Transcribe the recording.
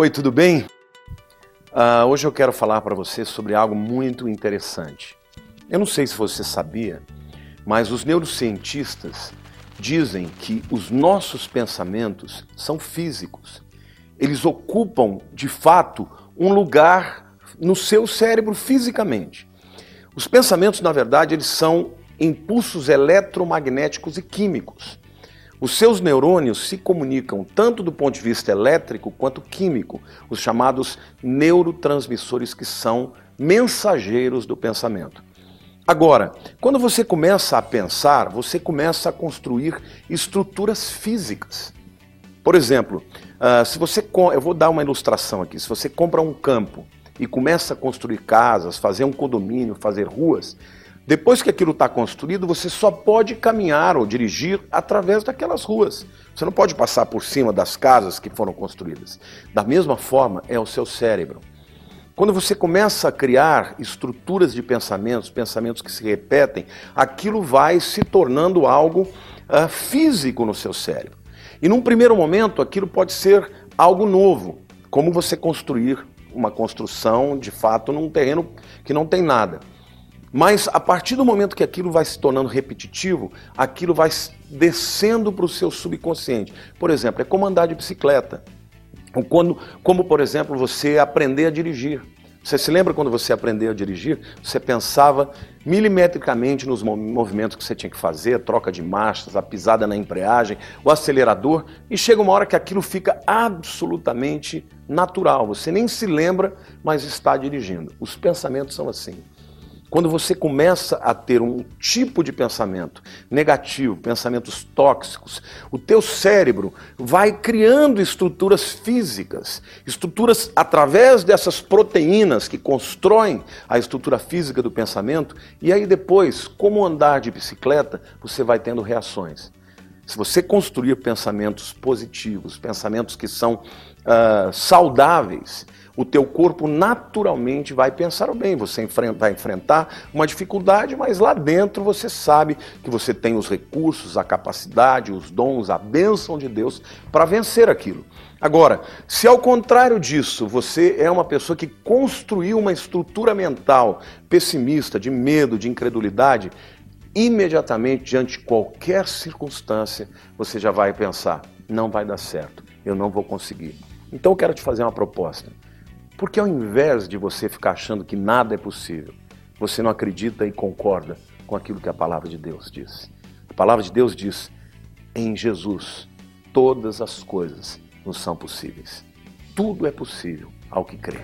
Oi, tudo bem? Uh, hoje eu quero falar para você sobre algo muito interessante. Eu não sei se você sabia, mas os neurocientistas dizem que os nossos pensamentos são físicos. Eles ocupam, de fato, um lugar no seu cérebro fisicamente. Os pensamentos, na verdade, eles são impulsos eletromagnéticos e químicos. Os seus neurônios se comunicam tanto do ponto de vista elétrico quanto químico, os chamados neurotransmissores que são mensageiros do pensamento. Agora, quando você começa a pensar, você começa a construir estruturas físicas. Por exemplo, uh, se você eu vou dar uma ilustração aqui. Se você compra um campo e começa a construir casas, fazer um condomínio, fazer ruas, depois que aquilo está construído, você só pode caminhar ou dirigir através daquelas ruas. Você não pode passar por cima das casas que foram construídas. Da mesma forma é o seu cérebro. Quando você começa a criar estruturas de pensamentos, pensamentos que se repetem, aquilo vai se tornando algo uh, físico no seu cérebro. E num primeiro momento, aquilo pode ser algo novo, como você construir uma construção de fato num terreno que não tem nada. Mas a partir do momento que aquilo vai se tornando repetitivo, aquilo vai descendo para o seu subconsciente. Por exemplo, é como andar de bicicleta. Quando, como, por exemplo, você aprender a dirigir. Você se lembra quando você aprendeu a dirigir? Você pensava milimetricamente nos movimentos que você tinha que fazer, troca de marchas, a pisada na embreagem, o acelerador, e chega uma hora que aquilo fica absolutamente natural. Você nem se lembra, mas está dirigindo. Os pensamentos são assim. Quando você começa a ter um tipo de pensamento negativo, pensamentos tóxicos, o teu cérebro vai criando estruturas físicas, estruturas através dessas proteínas que constroem a estrutura física do pensamento, e aí depois, como andar de bicicleta, você vai tendo reações. Se você construir pensamentos positivos, pensamentos que são uh, saudáveis, o teu corpo naturalmente vai pensar bem. Você vai enfrentar uma dificuldade, mas lá dentro você sabe que você tem os recursos, a capacidade, os dons, a bênção de Deus para vencer aquilo. Agora, se ao contrário disso você é uma pessoa que construiu uma estrutura mental pessimista, de medo, de incredulidade, imediatamente diante de qualquer circunstância você já vai pensar: não vai dar certo, eu não vou conseguir. Então eu quero te fazer uma proposta. Porque ao invés de você ficar achando que nada é possível, você não acredita e concorda com aquilo que a palavra de Deus diz. A palavra de Deus diz: em Jesus todas as coisas nos são possíveis. Tudo é possível ao que crê.